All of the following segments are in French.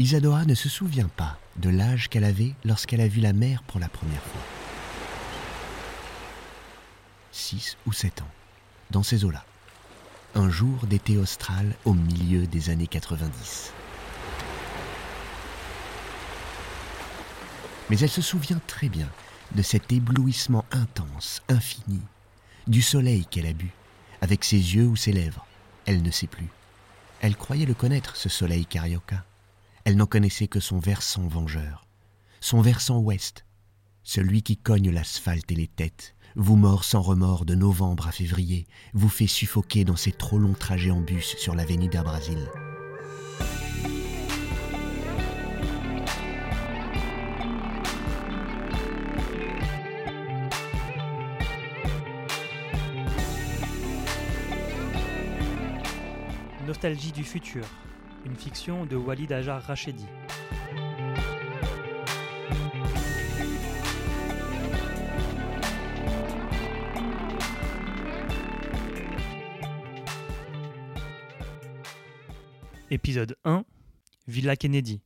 Isadora ne se souvient pas de l'âge qu'elle avait lorsqu'elle a vu la mer pour la première fois. Six ou sept ans, dans ces eaux-là. Un jour d'été austral au milieu des années 90. Mais elle se souvient très bien de cet éblouissement intense, infini, du soleil qu'elle a bu, avec ses yeux ou ses lèvres. Elle ne sait plus. Elle croyait le connaître, ce soleil carioca. Elle n'en connaissait que son versant vengeur, son versant ouest, celui qui cogne l'asphalte et les têtes, vous mord sans remords de novembre à février, vous fait suffoquer dans ses trop longs trajets en bus sur l'avenida Brasil. Nostalgie du futur, une fiction de Walid Ajar Rachedi. Épisode 1 Villa Kennedy.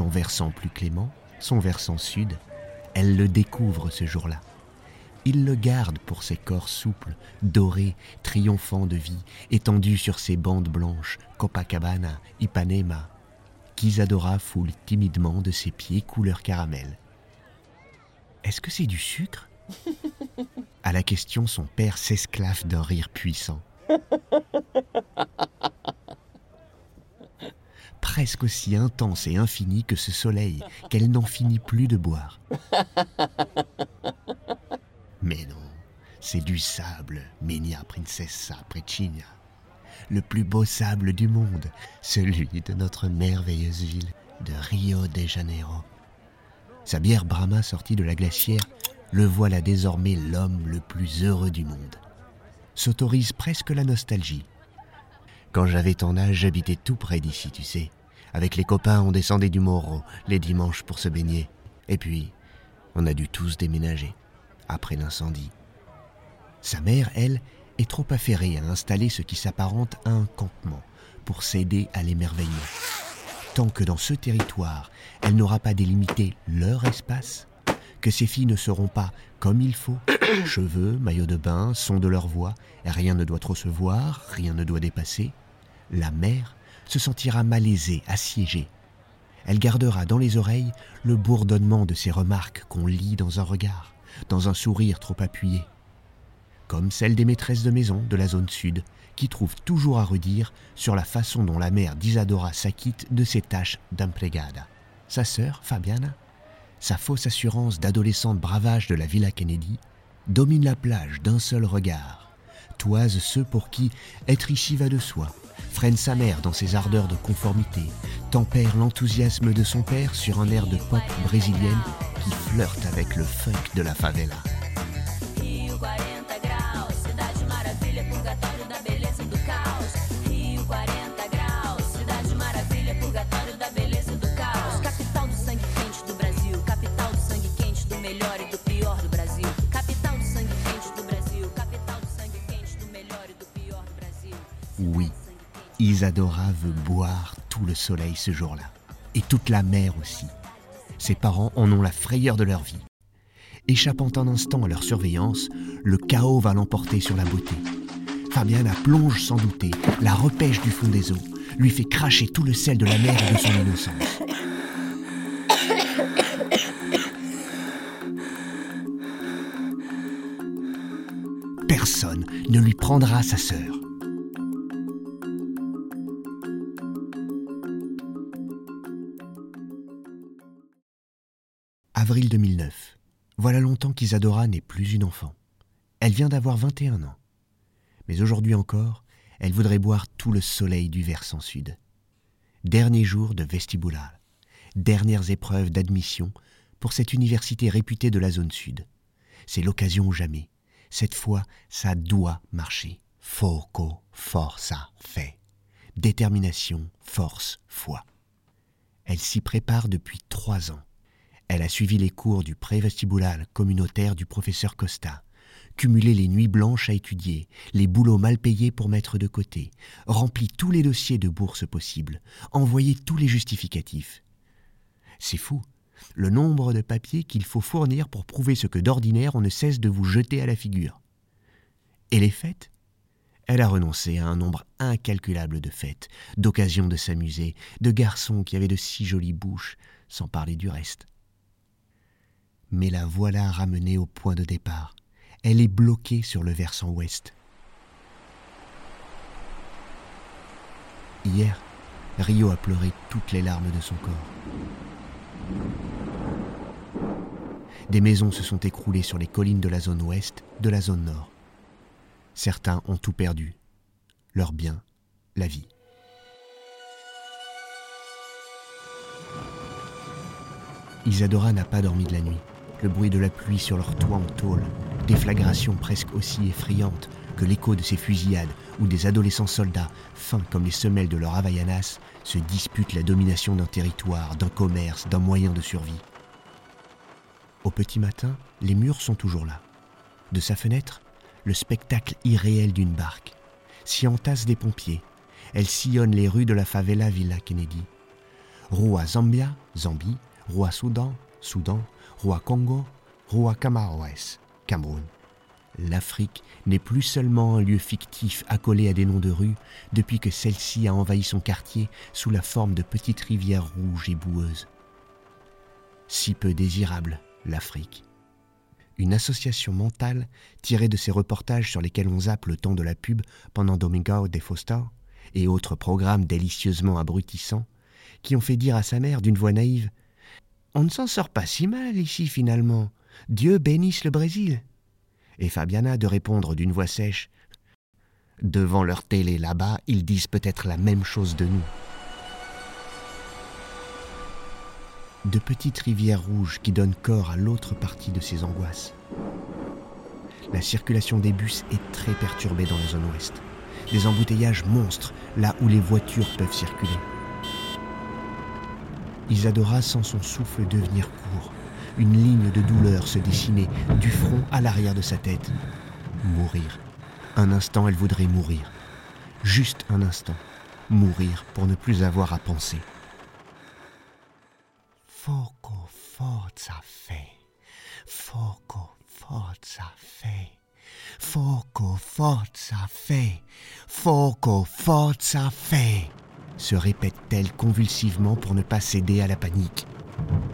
Son versant plus clément, son versant sud, elle le découvre ce jour-là. Il le garde pour ses corps souples, dorés, triomphants de vie, étendus sur ses bandes blanches, Copacabana, Ipanema, qu'Isadora foule timidement de ses pieds couleur caramel. Est-ce que c'est du sucre? À la question, son père s'esclaffe d'un rire puissant. Presque aussi intense et infini que ce soleil qu'elle n'en finit plus de boire. Mais non, c'est du sable, Menia Princessa Precina. Le plus beau sable du monde, celui de notre merveilleuse ville de Rio de Janeiro. Sa bière Brahma sortie de la glacière, le voilà désormais l'homme le plus heureux du monde. S'autorise presque la nostalgie. Quand j'avais ton âge, j'habitais tout près d'ici, tu sais. Avec les copains, on descendait du Morro les dimanches pour se baigner. Et puis, on a dû tous déménager après l'incendie. Sa mère, elle, est trop affairée à installer ce qui s'apparente à un campement pour céder à l'émerveillement. Tant que dans ce territoire, elle n'aura pas délimité leur espace, que ses filles ne seront pas comme il faut, cheveux, maillot de bain, son de leur voix, rien ne doit trop se voir, rien ne doit dépasser, la mère se sentira malaisée, assiégée. Elle gardera dans les oreilles le bourdonnement de ces remarques qu'on lit dans un regard, dans un sourire trop appuyé, comme celle des maîtresses de maison de la zone sud, qui trouvent toujours à redire sur la façon dont la mère d'Isadora s'acquitte de ses tâches d'impregada. Sa sœur, Fabiana, sa fausse assurance d'adolescente bravage de la Villa Kennedy, domine la plage d'un seul regard, toise ceux pour qui être ici va de soi, freine sa mère dans ses ardeurs de conformité, tempère l'enthousiasme de son père sur un air de pop brésilienne qui flirte avec le funk de la favela. Isadora veut boire tout le soleil ce jour-là, et toute la mer aussi. Ses parents en ont la frayeur de leur vie. Échappant un instant à leur surveillance, le chaos va l'emporter sur la beauté. Fabiana plonge sans douter, la repêche du fond des eaux, lui fait cracher tout le sel de la mer et de son innocence. Personne ne lui prendra sa sœur. Avril 2009. Voilà longtemps qu'Isadora n'est plus une enfant. Elle vient d'avoir 21 ans. Mais aujourd'hui encore, elle voudrait boire tout le soleil du versant sud. Dernier jour de vestibulal, dernières épreuves d'admission pour cette université réputée de la zone sud. C'est l'occasion ou jamais. Cette fois, ça doit marcher. Foco, forza, fait. Détermination, force, foi. Elle s'y prépare depuis trois ans. Elle a suivi les cours du pré-vestibulal communautaire du professeur Costa, cumulé les nuits blanches à étudier, les boulots mal payés pour mettre de côté, rempli tous les dossiers de bourse possibles, envoyé tous les justificatifs. C'est fou, le nombre de papiers qu'il faut fournir pour prouver ce que d'ordinaire on ne cesse de vous jeter à la figure. Et les fêtes? Elle a renoncé à un nombre incalculable de fêtes, d'occasions de s'amuser, de garçons qui avaient de si jolies bouches, sans parler du reste. Mais la voilà ramenée au point de départ. Elle est bloquée sur le versant ouest. Hier, Rio a pleuré toutes les larmes de son corps. Des maisons se sont écroulées sur les collines de la zone ouest, de la zone nord. Certains ont tout perdu, leurs biens, la vie. Isadora n'a pas dormi de la nuit. Le bruit de la pluie sur leur toit en tôle, déflagration presque aussi effrayante que l'écho de ces fusillades où des adolescents soldats, fins comme les semelles de leur Havaianas, se disputent la domination d'un territoire, d'un commerce, d'un moyen de survie. Au petit matin, les murs sont toujours là. De sa fenêtre, le spectacle irréel d'une barque. S'y entassent des pompiers. Elle sillonne les rues de la favela Villa Kennedy. Roi Zambia, Zambie, Roi Soudan, Soudan, Roi Congo, Roi Camaroès, Cameroun. L'Afrique n'est plus seulement un lieu fictif accolé à des noms de rues depuis que celle-ci a envahi son quartier sous la forme de petites rivières rouges et boueuses. Si peu désirable, l'Afrique. Une association mentale tirée de ces reportages sur lesquels on zappe le temps de la pub pendant Domingo de Foster et autres programmes délicieusement abrutissants qui ont fait dire à sa mère d'une voix naïve On ne s'en sort pas si mal ici finalement. Dieu bénisse le Brésil. Et Fabiana de répondre d'une voix sèche Devant leur télé là-bas, ils disent peut-être la même chose de nous. de petites rivières rouges qui donnent corps à l'autre partie de ces angoisses. La circulation des bus est très perturbée dans la zone ouest. Des embouteillages monstres là où les voitures peuvent circuler. Isadora sent son souffle devenir court. Une ligne de douleur se dessiner du front à l'arrière de sa tête. Mourir. Un instant, elle voudrait mourir. Juste un instant. Mourir pour ne plus avoir à penser. Foco forza fe. Foco forza fe. Foco forza fe. Foco forza fe. Se répète-t-elle convulsivement pour ne pas céder à la panique.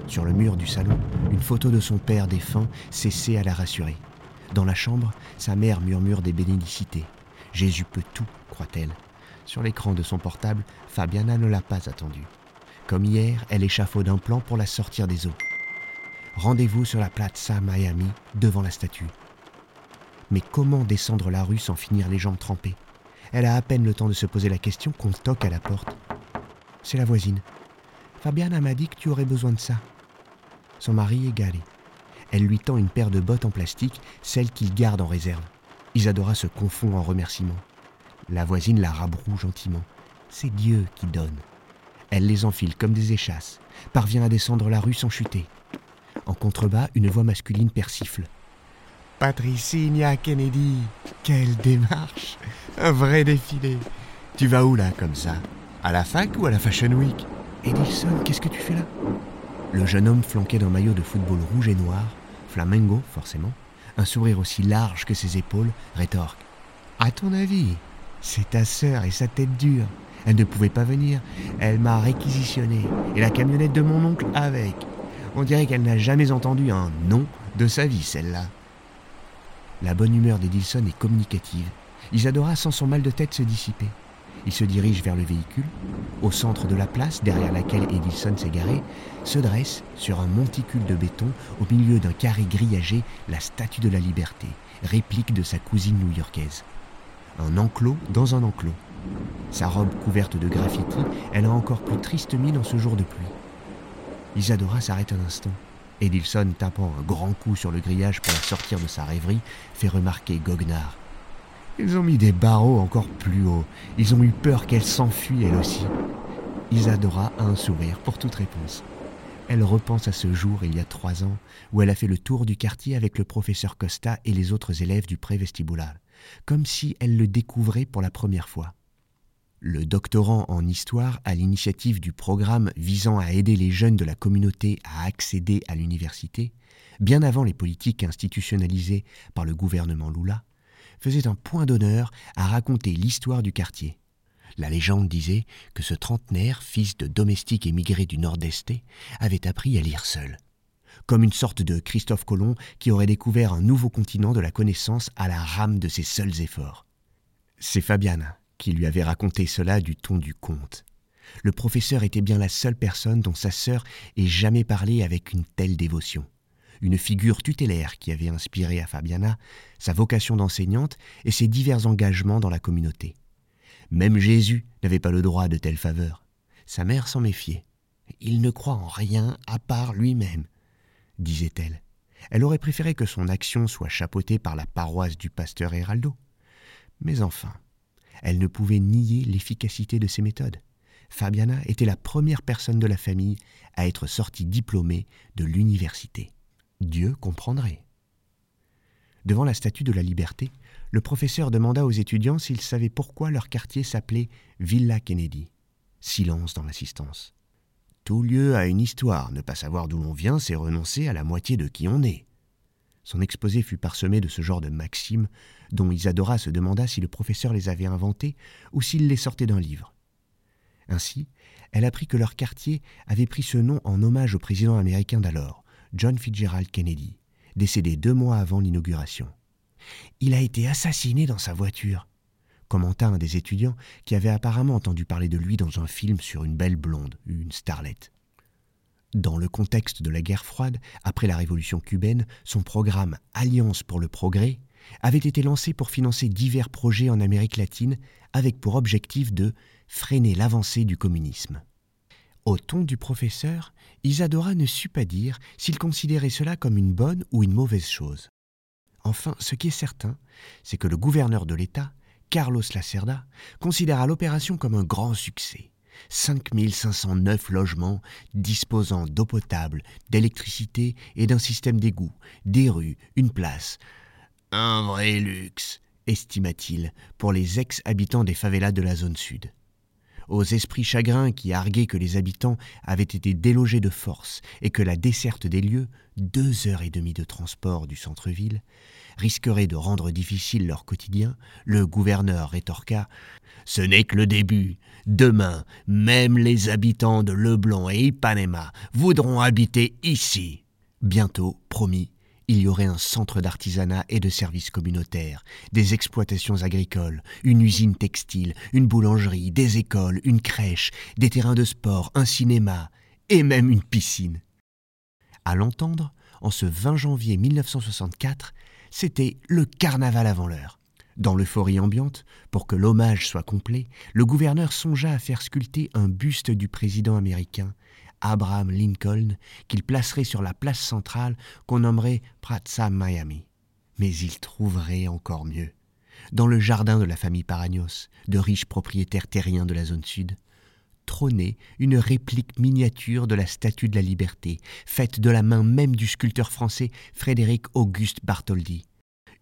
Sur le mur du salon, une photo de son père défunt cessait à la rassurer. Dans la chambre, sa mère murmure des bénédicités. Jésus peut tout, croit-elle. Sur l'écran de son portable, Fabiana ne l'a pas attendu. Comme hier, elle échafaude un plan pour la sortir des eaux. Rendez-vous sur la Plaza Miami, devant la statue. Mais comment descendre la rue sans finir les jambes trempées? Elle a à peine le temps de se poser la question qu'on toque à la porte. C'est la voisine. Fabiana m'a dit que tu aurais besoin de ça. Son mari est garé. Elle lui tend une paire de bottes en plastique, celles qu'il garde en réserve. Isadora se confond en remerciements. La voisine la rabroue gentiment. C'est Dieu qui donne. Elle les enfile comme des échasses, parvient à descendre la rue sans chuter. En contrebas, une voix masculine persifle. Patricia Kennedy, quelle démarche Un vrai défilé Tu vas où là, comme ça? À la fac ou à la Fashion Week? Edison, qu'est-ce que tu fais là? Le jeune homme flanqué d'un maillot de football rouge et noir, flamengo forcément, un sourire aussi large que ses épaules, rétorque. À ton avis, c'est ta sœur et sa tête dure. Elle ne pouvait pas venir. Elle m'a réquisitionné. Et la camionnette de mon oncle avec. On dirait qu'elle n'a jamais entendu un non de sa vie, celle-là. La bonne humeur d'Edilson est communicative. Isadora sent son mal de tête se dissiper. Il se dirige vers le véhicule. Au centre de la place, derrière laquelle Edilson s'est garé, se dresse, sur un monticule de béton, au milieu d'un carré grillagé, la statue de la liberté, réplique de sa cousine new-yorkaise. Un enclos dans un enclos. Sa robe couverte de graffiti, elle a encore plus triste mine en ce jour de pluie. Isadora s'arrête un instant. Edilson, tapant un grand coup sur le grillage pour la sortir de sa rêverie, fait remarquer Goguenard. Ils ont mis des barreaux encore plus haut. Ils ont eu peur qu'elle s'enfuit elle aussi. Isadora a un sourire pour toute réponse. Elle repense à ce jour, il y a trois ans, où elle a fait le tour du quartier avec le professeur Costa et les autres élèves du pré-vestibular, comme si elle le découvrait pour la première fois. Le doctorant en histoire, à l'initiative du programme visant à aider les jeunes de la communauté à accéder à l'université, bien avant les politiques institutionnalisées par le gouvernement Lula, faisait un point d'honneur à raconter l'histoire du quartier. La légende disait que ce trentenaire, fils de domestique émigré du Nord-Est, avait appris à lire seul. Comme une sorte de Christophe Colomb qui aurait découvert un nouveau continent de la connaissance à la rame de ses seuls efforts. C'est Fabiana qui lui avait raconté cela du ton du conte. Le professeur était bien la seule personne dont sa sœur ait jamais parlé avec une telle dévotion une figure tutélaire qui avait inspiré à Fabiana sa vocation d'enseignante et ses divers engagements dans la communauté. Même Jésus n'avait pas le droit de telles faveurs. Sa mère s'en méfiait. Il ne croit en rien à part lui-même, disait-elle. Elle aurait préféré que son action soit chapeautée par la paroisse du pasteur Héraldo. Mais enfin, elle ne pouvait nier l'efficacité de ses méthodes. Fabiana était la première personne de la famille à être sortie diplômée de l'université. Dieu comprendrait. Devant la statue de la liberté, le professeur demanda aux étudiants s'ils savaient pourquoi leur quartier s'appelait Villa Kennedy. Silence dans l'assistance. Tout lieu a une histoire, ne pas savoir d'où l'on vient, c'est renoncer à la moitié de qui on est. Son exposé fut parsemé de ce genre de maximes dont Isadora se demanda si le professeur les avait inventées ou s'il les sortait d'un livre. Ainsi, elle apprit que leur quartier avait pris ce nom en hommage au président américain d'alors, John Fitzgerald Kennedy, décédé deux mois avant l'inauguration. Il a été assassiné dans sa voiture, commenta un des étudiants qui avait apparemment entendu parler de lui dans un film sur une belle blonde, une starlette. Dans le contexte de la guerre froide, après la révolution cubaine, son programme Alliance pour le progrès avait été lancé pour financer divers projets en Amérique latine avec pour objectif de freiner l'avancée du communisme. Au ton du professeur, Isadora ne sut pas dire s'il considérait cela comme une bonne ou une mauvaise chose. Enfin, ce qui est certain, c'est que le gouverneur de l'État, Carlos Lacerda, considéra l'opération comme un grand succès. 5509 logements disposant d'eau potable, d'électricité et d'un système d'égout, des rues, une place. Un vrai luxe, estima-t-il, pour les ex-habitants des favelas de la zone sud aux esprits chagrins qui arguaient que les habitants avaient été délogés de force et que la desserte des lieux, deux heures et demie de transport du centre-ville, risquerait de rendre difficile leur quotidien, le gouverneur rétorqua Ce n'est que le début. Demain, même les habitants de Leblon et Ipanema voudront habiter ici. Bientôt, promis, il y aurait un centre d'artisanat et de services communautaires, des exploitations agricoles, une usine textile, une boulangerie, des écoles, une crèche, des terrains de sport, un cinéma et même une piscine. À l'entendre, en ce 20 janvier 1964, c'était le carnaval avant l'heure. Dans l'euphorie ambiante, pour que l'hommage soit complet, le gouverneur songea à faire sculpter un buste du président américain Abraham Lincoln qu'il placerait sur la place centrale qu'on nommerait Praza Miami. Mais il trouverait encore mieux. Dans le jardin de la famille Paragnos, de riches propriétaires terriens de la zone sud, trônait une réplique miniature de la Statue de la Liberté, faite de la main même du sculpteur français Frédéric Auguste Bartholdi.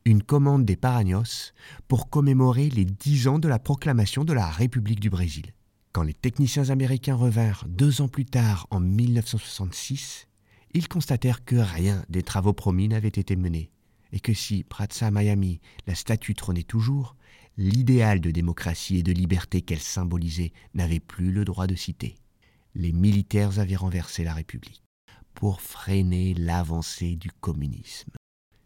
Une commande des Paragnos pour commémorer les dix ans de la proclamation de la République du Brésil. Quand les techniciens américains revinrent deux ans plus tard, en 1966, ils constatèrent que rien des travaux promis n'avait été mené, et que si, Praza Miami, la statue trônait toujours, l'idéal de démocratie et de liberté qu'elle symbolisait n'avait plus le droit de citer. Les militaires avaient renversé la République pour freiner l'avancée du communisme.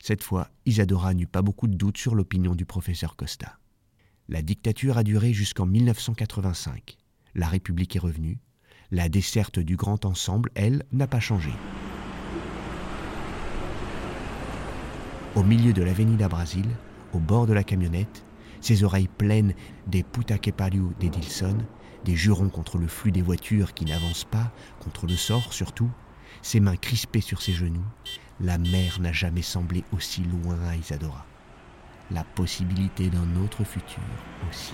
Cette fois, Isadora n'eut pas beaucoup de doute sur l'opinion du professeur Costa. La dictature a duré jusqu'en 1985 la République est revenue. La desserte du grand ensemble, elle, n'a pas changé. Au milieu de l'avenida Brasil, au bord de la camionnette, ses oreilles pleines des puta que d'Edilson, des jurons contre le flux des voitures qui n'avancent pas, contre le sort surtout, ses mains crispées sur ses genoux, la mer n'a jamais semblé aussi loin à Isadora. La possibilité d'un autre futur aussi.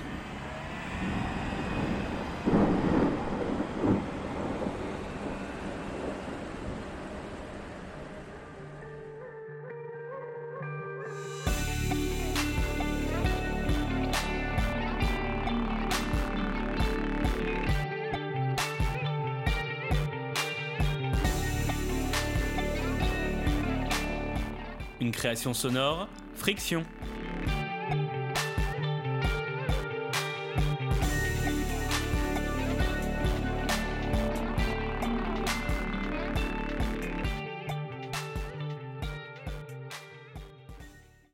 Une création sonore, friction.